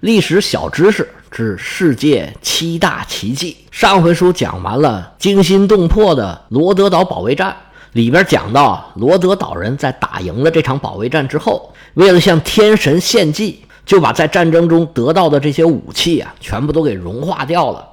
历史小知识之世界七大奇迹。上回书讲完了惊心动魄的罗德岛保卫战，里边讲到罗德岛人在打赢了这场保卫战之后，为了向天神献祭，就把在战争中得到的这些武器啊，全部都给融化掉了，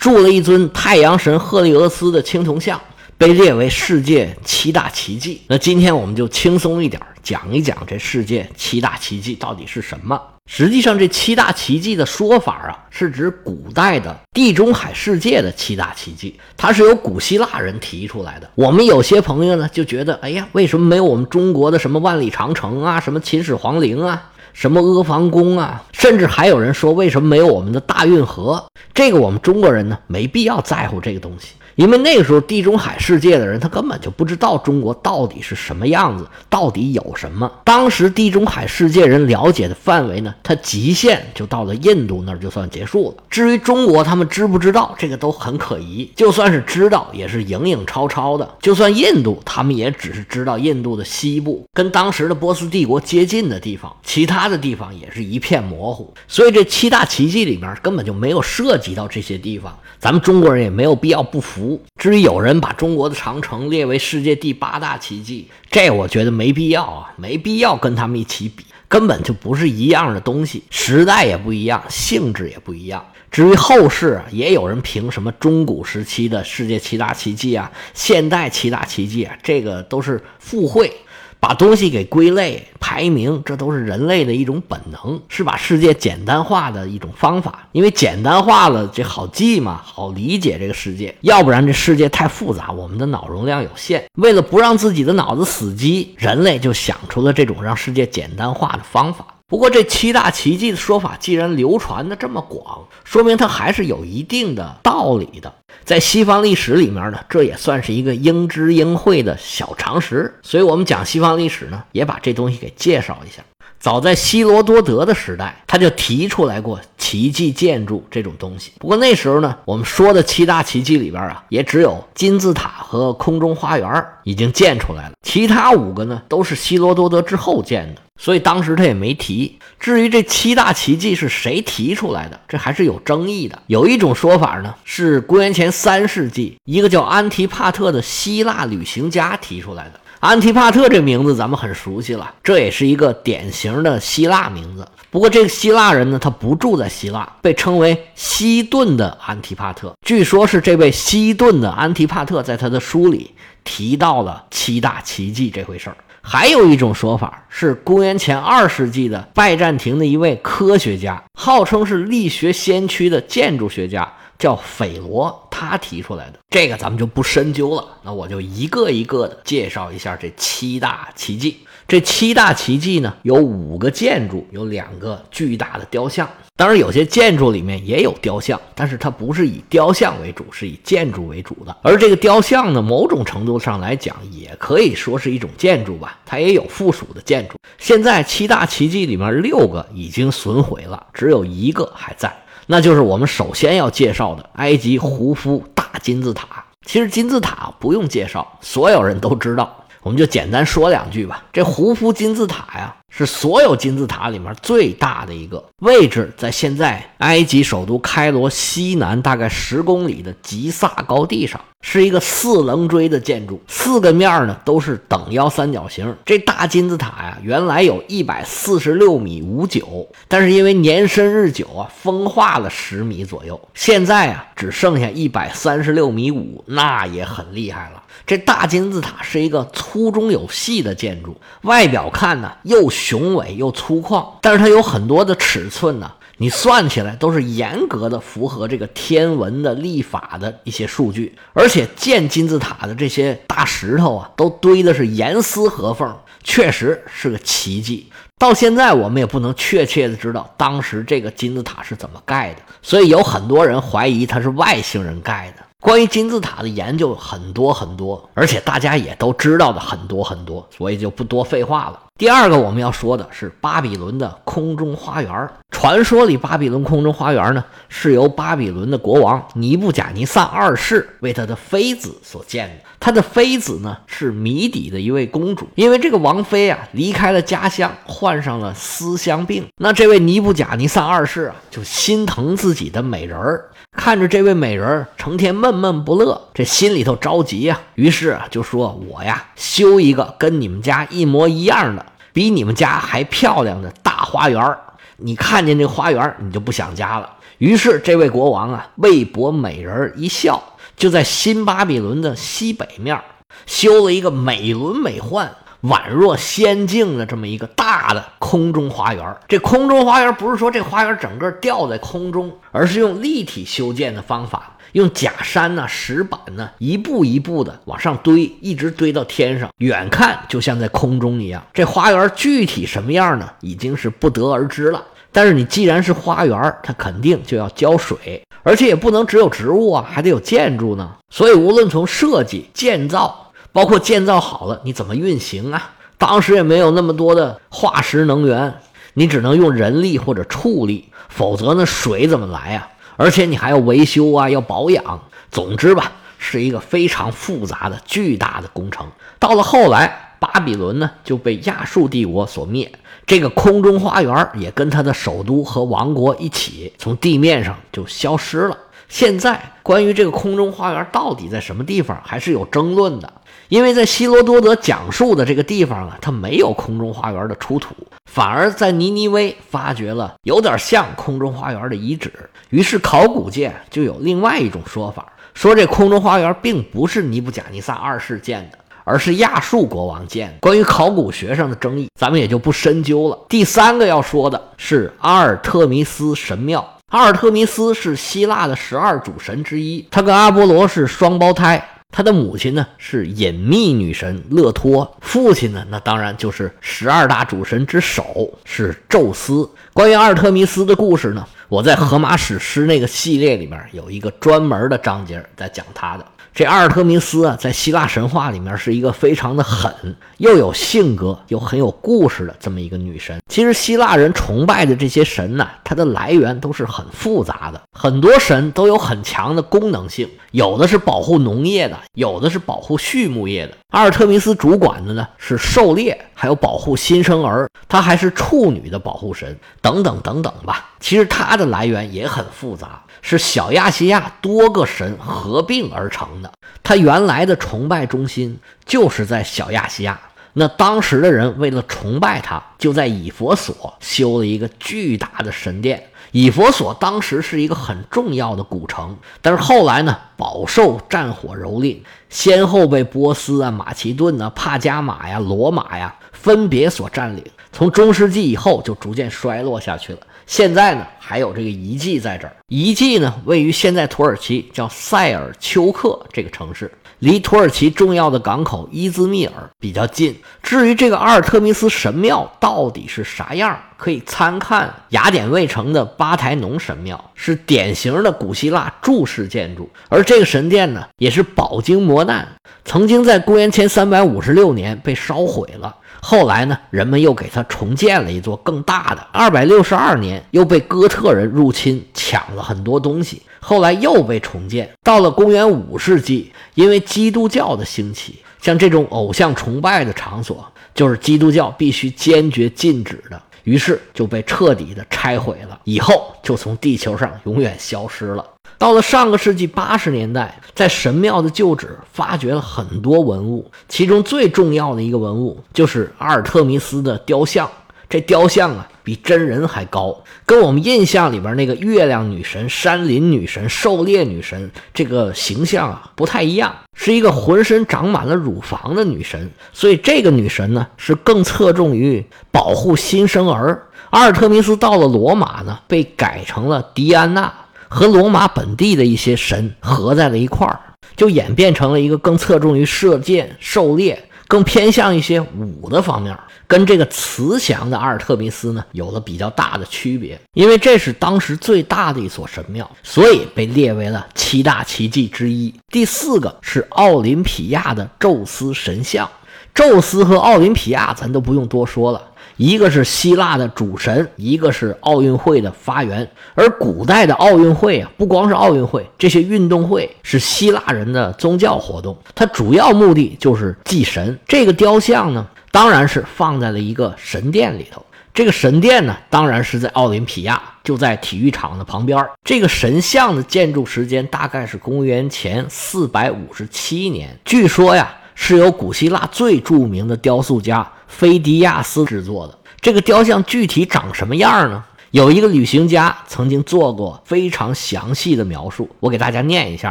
铸了一尊太阳神赫利俄斯的青铜像。被列为世界七大奇迹。那今天我们就轻松一点，讲一讲这世界七大奇迹到底是什么。实际上，这七大奇迹的说法啊，是指古代的地中海世界的七大奇迹，它是由古希腊人提出来的。我们有些朋友呢，就觉得，哎呀，为什么没有我们中国的什么万里长城啊，什么秦始皇陵啊，什么阿房宫啊，甚至还有人说，为什么没有我们的大运河？这个我们中国人呢，没必要在乎这个东西。因为那个时候地中海世界的人，他根本就不知道中国到底是什么样子，到底有什么。当时地中海世界人了解的范围呢，它极限就到了印度那儿就算结束了。至于中国，他们知不知道这个都很可疑。就算是知道，也是影影绰绰的。就算印度，他们也只是知道印度的西部跟当时的波斯帝国接近的地方，其他的地方也是一片模糊。所以这七大奇迹里面根本就没有涉及到这些地方。咱们中国人也没有必要不服。至于有人把中国的长城列为世界第八大奇迹，这我觉得没必要啊，没必要跟他们一起比，根本就不是一样的东西，时代也不一样，性质也不一样。至于后世，也有人评什么中古时期的世界七大奇迹啊，现代七大奇迹啊，这个都是附会。把东西给归类排名，这都是人类的一种本能，是把世界简单化的一种方法。因为简单化了，这好记嘛，好理解这个世界。要不然这世界太复杂，我们的脑容量有限。为了不让自己的脑子死机，人类就想出了这种让世界简单化的方法。不过，这七大奇迹的说法既然流传的这么广，说明它还是有一定的道理的。在西方历史里面呢，这也算是一个应知应会的小常识。所以，我们讲西方历史呢，也把这东西给介绍一下。早在希罗多德的时代，他就提出来过奇迹建筑这种东西。不过那时候呢，我们说的七大奇迹里边啊，也只有金字塔和空中花园已经建出来了，其他五个呢，都是希罗多德之后建的。所以当时他也没提。至于这七大奇迹是谁提出来的，这还是有争议的。有一种说法呢，是公元前三世纪，一个叫安提帕特的希腊旅行家提出来的。安提帕特这名字咱们很熟悉了，这也是一个典型的希腊名字。不过这个希腊人呢，他不住在希腊，被称为西顿的安提帕特。据说是这位西顿的安提帕特在他的书里提到了七大奇迹这回事儿。还有一种说法是，公元前二世纪的拜占庭的一位科学家，号称是力学先驱的建筑学家，叫斐罗，他提出来的。这个咱们就不深究了。那我就一个一个的介绍一下这七大奇迹。这七大奇迹呢，有五个建筑，有两个巨大的雕像。当然，有些建筑里面也有雕像，但是它不是以雕像为主，是以建筑为主的。而这个雕像呢，某种程度上来讲，也可以说是一种建筑吧，它也有附属的建筑。现在七大奇迹里面六个已经损毁了，只有一个还在，那就是我们首先要介绍的埃及胡夫大金字塔。其实金字塔不用介绍，所有人都知道。我们就简单说两句吧。这胡夫金字塔呀，是所有金字塔里面最大的一个，位置在现在埃及首都开罗西南大概十公里的吉萨高地上，是一个四棱锥的建筑，四个面呢都是等腰三角形。这大金字塔呀，原来有一百四十六米五九，但是因为年深日久啊，风化了十米左右，现在啊只剩下一百三十六米五，那也很厉害了。这大金字塔是一个粗中有细的建筑，外表看呢又雄伟又粗犷，但是它有很多的尺寸呢，你算起来都是严格的符合这个天文的历法的一些数据，而且建金字塔的这些大石头啊，都堆的是严丝合缝，确实是个奇迹。到现在我们也不能确切的知道当时这个金字塔是怎么盖的，所以有很多人怀疑它是外星人盖的。关于金字塔的研究很多很多，而且大家也都知道的很多很多，所以就不多废话了。第二个我们要说的是巴比伦的空中花园。传说里，巴比伦空中花园呢是由巴比伦的国王尼布甲尼撒二世为他的妃子所建的。他的妃子呢是米底的一位公主，因为这个王妃啊离开了家乡，患上了思乡病。那这位尼布甲尼撒二世啊就心疼自己的美人儿，看着这位美人儿成天闷闷不乐，这心里头着急呀。于是就说：“我呀修一个跟你们家一模一样的。”比你们家还漂亮的大花园你看见这花园你就不想家了。于是这位国王啊，为博美人一笑，就在新巴比伦的西北面修了一个美轮美奂、宛若仙境的这么一个大的空中花园。这空中花园不是说这花园整个吊在空中，而是用立体修建的方法。用假山呢、石板呢，一步一步的往上堆，一直堆到天上，远看就像在空中一样。这花园具体什么样呢？已经是不得而知了。但是你既然是花园，它肯定就要浇水，而且也不能只有植物啊，还得有建筑呢。所以无论从设计、建造，包括建造好了，你怎么运行啊？当时也没有那么多的化石能源，你只能用人力或者畜力，否则呢，水怎么来啊？而且你还要维修啊，要保养。总之吧，是一个非常复杂的、巨大的工程。到了后来，巴比伦呢就被亚述帝国所灭，这个空中花园也跟他的首都和王国一起从地面上就消失了。现在，关于这个空中花园到底在什么地方，还是有争论的。因为在希罗多德讲述的这个地方啊，它没有空中花园的出土，反而在尼尼微发掘了有点像空中花园的遗址。于是考古界就有另外一种说法，说这空中花园并不是尼布甲尼撒二世建的，而是亚述国王建的。关于考古学上的争议，咱们也就不深究了。第三个要说的是阿尔特弥斯神庙。阿尔特弥斯是希腊的十二主神之一，他跟阿波罗是双胞胎。他的母亲呢是隐秘女神勒托，父亲呢那当然就是十二大主神之首是宙斯。关于阿尔特弥斯的故事呢，我在荷马史诗那个系列里面有一个专门的章节在讲他的。这阿尔特弥斯啊，在希腊神话里面是一个非常的狠，又有性格又很有故事的这么一个女神。其实希腊人崇拜的这些神呢，它的来源都是很复杂的，很多神都有很强的功能性，有的是保护农业的，有的是保护畜牧业的。阿尔特弥斯主管的呢是狩猎，还有保护新生儿，她还是处女的保护神，等等等等吧。其实它的来源也很复杂。是小亚细亚多个神合并而成的，它原来的崇拜中心就是在小亚细亚。那当时的人为了崇拜他，就在以佛所修了一个巨大的神殿。以佛所当时是一个很重要的古城，但是后来呢，饱受战火蹂躏，先后被波斯啊、马其顿啊、帕加马呀、罗马呀分别所占领。从中世纪以后，就逐渐衰落下去了。现在呢，还有这个遗迹在这儿。遗迹呢，位于现在土耳其叫塞尔丘克这个城市，离土耳其重要的港口伊兹密尔比较近。至于这个阿尔特弥斯神庙到底是啥样，可以参看雅典卫城的巴台农神庙，是典型的古希腊柱式建筑。而这个神殿呢，也是饱经磨难，曾经在公元前三百五十六年被烧毁了。后来呢，人们又给他重建了一座更大的。二百六十二年，又被哥特人入侵，抢了很多东西。后来又被重建。到了公元五世纪，因为基督教的兴起，像这种偶像崇拜的场所，就是基督教必须坚决禁止的，于是就被彻底的拆毁了。以后就从地球上永远消失了。到了上个世纪八十年代，在神庙的旧址发掘了很多文物，其中最重要的一个文物就是阿尔特弥斯的雕像。这雕像啊，比真人还高，跟我们印象里边那个月亮女神、山林女神、狩猎女神这个形象啊不太一样，是一个浑身长满了乳房的女神。所以这个女神呢，是更侧重于保护新生儿。阿尔特弥斯到了罗马呢，被改成了狄安娜。和罗马本地的一些神合在了一块儿，就演变成了一个更侧重于射箭、狩猎，更偏向一些武的方面，跟这个慈祥的阿尔特弥斯呢有了比较大的区别。因为这是当时最大的一所神庙，所以被列为了七大奇迹之一。第四个是奥林匹亚的宙斯神像。宙斯和奥林匹亚，咱都不用多说了。一个是希腊的主神，一个是奥运会的发源。而古代的奥运会啊，不光是奥运会，这些运动会是希腊人的宗教活动，它主要目的就是祭神。这个雕像呢，当然是放在了一个神殿里头。这个神殿呢，当然是在奥林匹亚，就在体育场的旁边。这个神像的建筑时间大概是公元前四百五十七年。据说呀。是由古希腊最著名的雕塑家菲迪亚斯制作的。这个雕像具体长什么样呢？有一个旅行家曾经做过非常详细的描述，我给大家念一下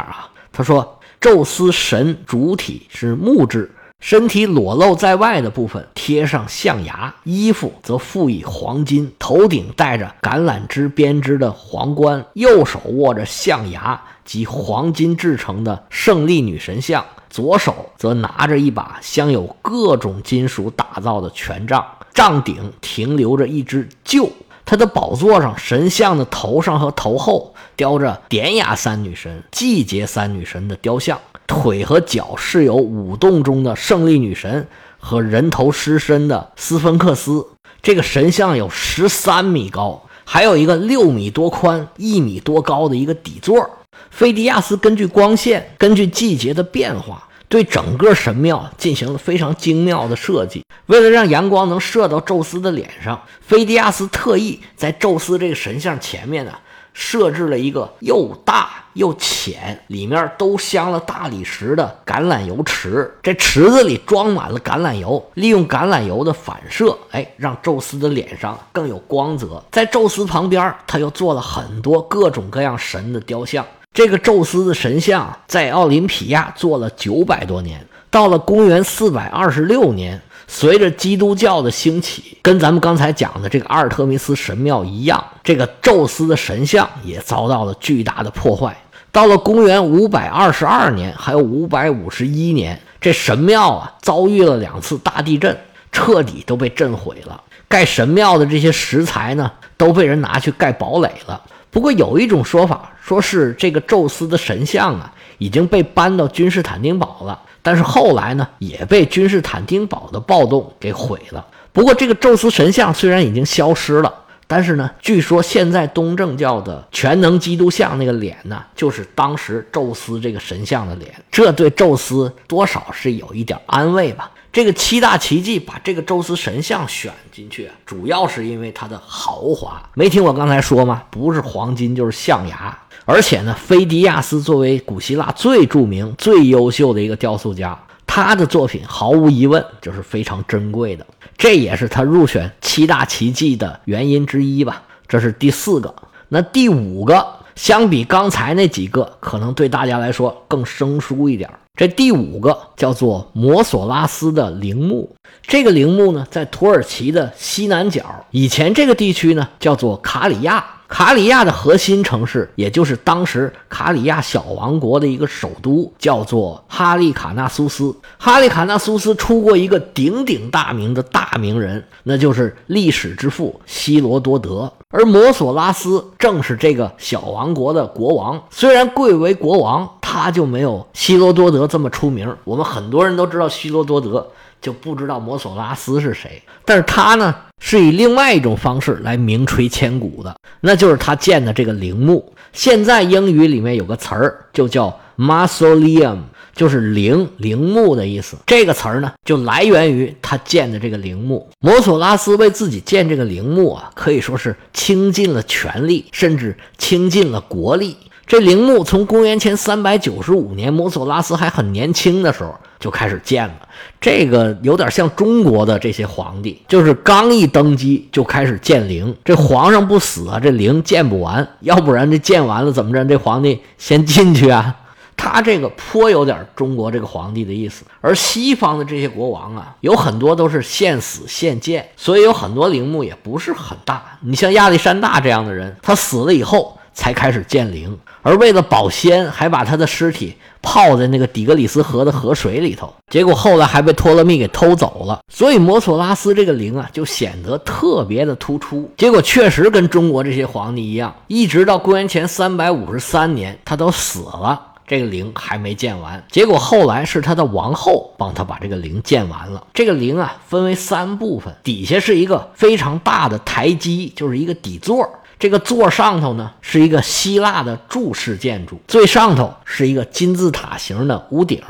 啊。他说：“宙斯神主体是木质，身体裸露在外的部分贴上象牙，衣服则附以黄金，头顶戴着橄榄枝编织的皇冠，右手握着象牙及黄金制成的胜利女神像。”左手则拿着一把镶有各种金属打造的权杖，杖顶停留着一只鹫。他的宝座上，神像的头上和头后雕着典雅三女神、季节三女神的雕像，腿和脚是由舞动中的胜利女神和人头狮身的斯芬克斯。这个神像有十三米高，还有一个六米多宽、一米多高的一个底座。菲迪亚斯根据光线、根据季节的变化，对整个神庙进行了非常精妙的设计。为了让阳光能射到宙斯的脸上，菲迪亚斯特意在宙斯这个神像前面呢。设置了一个又大又浅，里面都镶了大理石的橄榄油池。这池子里装满了橄榄油，利用橄榄油的反射，哎，让宙斯的脸上更有光泽。在宙斯旁边，他又做了很多各种各样神的雕像。这个宙斯的神像在奥林匹亚做了九百多年，到了公元四百二十六年。随着基督教的兴起，跟咱们刚才讲的这个阿尔特弥斯神庙一样，这个宙斯的神像也遭到了巨大的破坏。到了公元五百二十二年，还有五百五十一年，这神庙啊遭遇了两次大地震，彻底都被震毁了。盖神庙的这些石材呢，都被人拿去盖堡垒了。不过有一种说法，说是这个宙斯的神像啊已经被搬到君士坦丁堡了。但是后来呢，也被君士坦丁堡的暴动给毁了。不过，这个宙斯神像虽然已经消失了，但是呢，据说现在东正教的全能基督像那个脸呢，就是当时宙斯这个神像的脸。这对宙斯多少是有一点安慰吧。这个七大奇迹把这个宙斯神像选进去，主要是因为它的豪华。没听我刚才说吗？不是黄金就是象牙。而且呢，菲迪亚斯作为古希腊最著名、最优秀的一个雕塑家，他的作品毫无疑问就是非常珍贵的，这也是他入选七大奇迹的原因之一吧。这是第四个，那第五个，相比刚才那几个，可能对大家来说更生疏一点。这第五个叫做摩索拉斯的陵墓，这个陵墓呢，在土耳其的西南角，以前这个地区呢叫做卡里亚。卡里亚的核心城市，也就是当时卡里亚小王国的一个首都，叫做哈利卡纳苏斯。哈利卡纳苏斯出过一个鼎鼎大名的大名人，那就是历史之父希罗多德。而摩索拉斯正是这个小王国的国王。虽然贵为国王，他就没有希罗多德这么出名。我们很多人都知道希罗多德。就不知道摩索拉斯是谁，但是他呢是以另外一种方式来名垂千古的，那就是他建的这个陵墓。现在英语里面有个词儿就叫 mausoleum，就是陵陵墓的意思。这个词儿呢就来源于他建的这个陵墓。摩索拉斯为自己建这个陵墓啊，可以说是倾尽了全力，甚至倾尽了国力。这陵墓从公元前三百九十五年摩索拉斯还很年轻的时候就开始建了，这个有点像中国的这些皇帝，就是刚一登基就开始建陵。这皇上不死啊，这陵建不完，要不然这建完了怎么着？这皇帝先进去啊。他这个颇有点中国这个皇帝的意思。而西方的这些国王啊，有很多都是现死现建，所以有很多陵墓也不是很大。你像亚历山大这样的人，他死了以后才开始建陵。而为了保鲜，还把他的尸体泡在那个底格里斯河的河水里头，结果后来还被托勒密给偷走了。所以摩索拉斯这个陵啊，就显得特别的突出。结果确实跟中国这些皇帝一样，一直到公元前三百五十三年，他都死了。这个陵还没建完。结果后来是他的王后帮他把这个陵建完了。这个陵啊，分为三部分，底下是一个非常大的台基，就是一个底座。这个座上头呢，是一个希腊的柱式建筑，最上头是一个金字塔形的屋顶。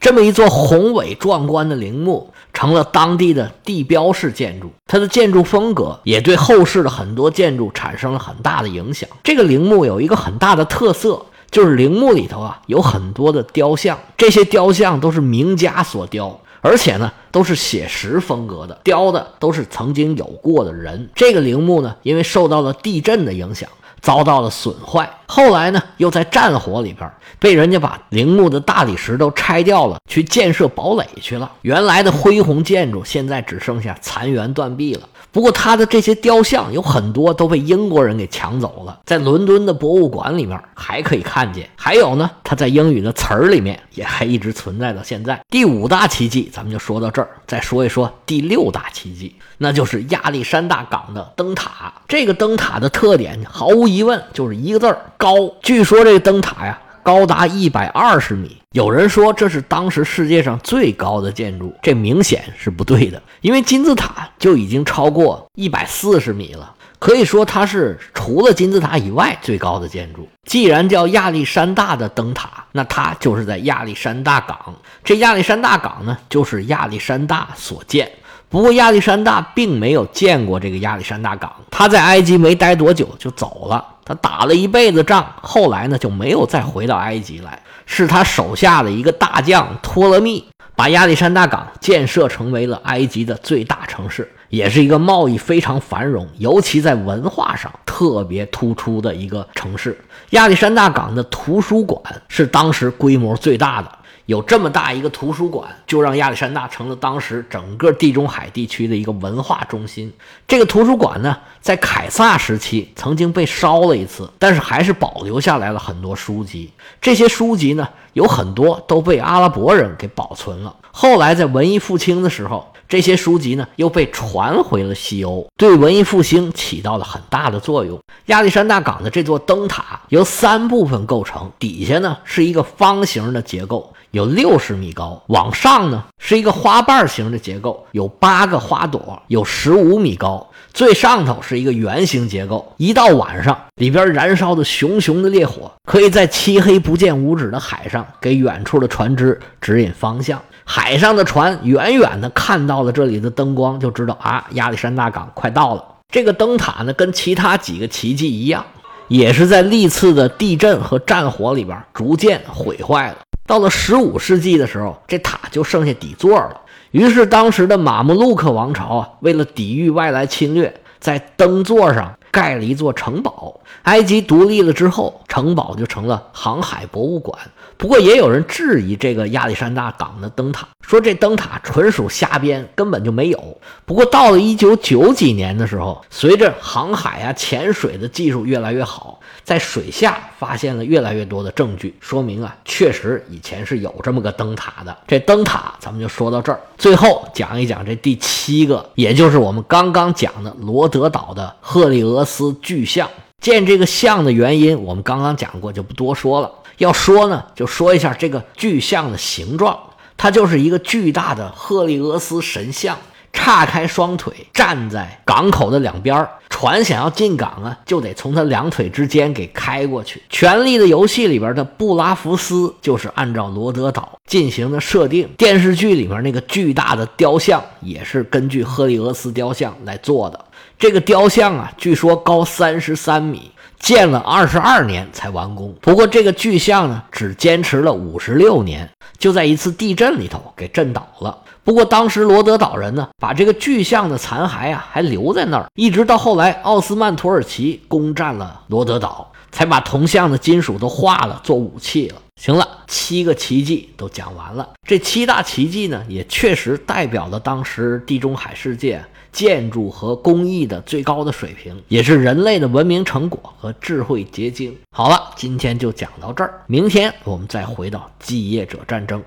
这么一座宏伟壮观的陵墓，成了当地的地标式建筑。它的建筑风格也对后世的很多建筑产生了很大的影响。这个陵墓有一个很大的特色，就是陵墓里头啊有很多的雕像，这些雕像都是名家所雕。而且呢，都是写实风格的，雕的都是曾经有过的人。这个陵墓呢，因为受到了地震的影响，遭到了损坏。后来呢，又在战火里边被人家把陵墓的大理石都拆掉了，去建设堡垒去了。原来的恢宏建筑，现在只剩下残垣断壁了。不过，他的这些雕像有很多都被英国人给抢走了，在伦敦的博物馆里面还可以看见。还有呢，他在英语的词儿里面也还一直存在到现在。第五大奇迹，咱们就说到这儿，再说一说第六大奇迹，那就是亚历山大港的灯塔。这个灯塔的特点，毫无疑问就是一个字儿——高。据说这个灯塔呀。高达一百二十米，有人说这是当时世界上最高的建筑，这明显是不对的，因为金字塔就已经超过一百四十米了，可以说它是除了金字塔以外最高的建筑。既然叫亚历山大的灯塔，那它就是在亚历山大港。这亚历山大港呢，就是亚历山大所建。不过亚历山大并没有见过这个亚历山大港，他在埃及没待多久就走了。他打了一辈子仗，后来呢就没有再回到埃及来。是他手下的一个大将托勒密，把亚历山大港建设成为了埃及的最大城市，也是一个贸易非常繁荣，尤其在文化上特别突出的一个城市。亚历山大港的图书馆是当时规模最大的。有这么大一个图书馆，就让亚历山大成了当时整个地中海地区的一个文化中心。这个图书馆呢，在凯撒时期曾经被烧了一次，但是还是保留下来了很多书籍。这些书籍呢，有很多都被阿拉伯人给保存了。后来在文艺复兴的时候，这些书籍呢又被传回了西欧，对文艺复兴起到了很大的作用。亚历山大港的这座灯塔由三部分构成，底下呢是一个方形的结构。有六十米高，往上呢是一个花瓣形的结构，有八个花朵，有十五米高。最上头是一个圆形结构。一到晚上，里边燃烧的熊熊的烈火，可以在漆黑不见五指的海上给远处的船只指引方向。海上的船远远的看到了这里的灯光，就知道啊，亚历山大港快到了。这个灯塔呢，跟其他几个奇迹一样，也是在历次的地震和战火里边逐渐毁坏了。到了十五世纪的时候，这塔就剩下底座了。于是，当时的马穆鲁克王朝啊，为了抵御外来侵略，在灯座上盖了一座城堡。埃及独立了之后，城堡就成了航海博物馆。不过，也有人质疑这个亚历山大港的灯塔，说这灯塔纯属瞎编，根本就没有。不过，到了一九九几年的时候，随着航海啊、潜水的技术越来越好。在水下发现了越来越多的证据，说明啊，确实以前是有这么个灯塔的。这灯塔咱们就说到这儿，最后讲一讲这第七个，也就是我们刚刚讲的罗德岛的赫利俄斯巨像。建这个像的原因，我们刚刚讲过，就不多说了。要说呢，就说一下这个巨像的形状，它就是一个巨大的赫利俄斯神像。叉开双腿站在港口的两边儿船想要进港啊，就得从他两腿之间给开过去。《权力的游戏》里边的布拉福斯就是按照罗德岛进行的设定。电视剧里面那个巨大的雕像也是根据赫利俄斯雕像来做的。这个雕像啊，据说高三十三米，建了二十二年才完工。不过这个巨像呢，只坚持了五十六年，就在一次地震里头给震倒了。不过当时罗德岛人呢，把这个巨像的残骸啊还留在那儿，一直到后来奥斯曼土耳其攻占了罗德岛，才把铜像的金属都化了做武器了。行了，七个奇迹都讲完了。这七大奇迹呢，也确实代表了当时地中海世界建筑和工艺的最高的水平，也是人类的文明成果和智慧结晶。好了，今天就讲到这儿，明天我们再回到继业者战争。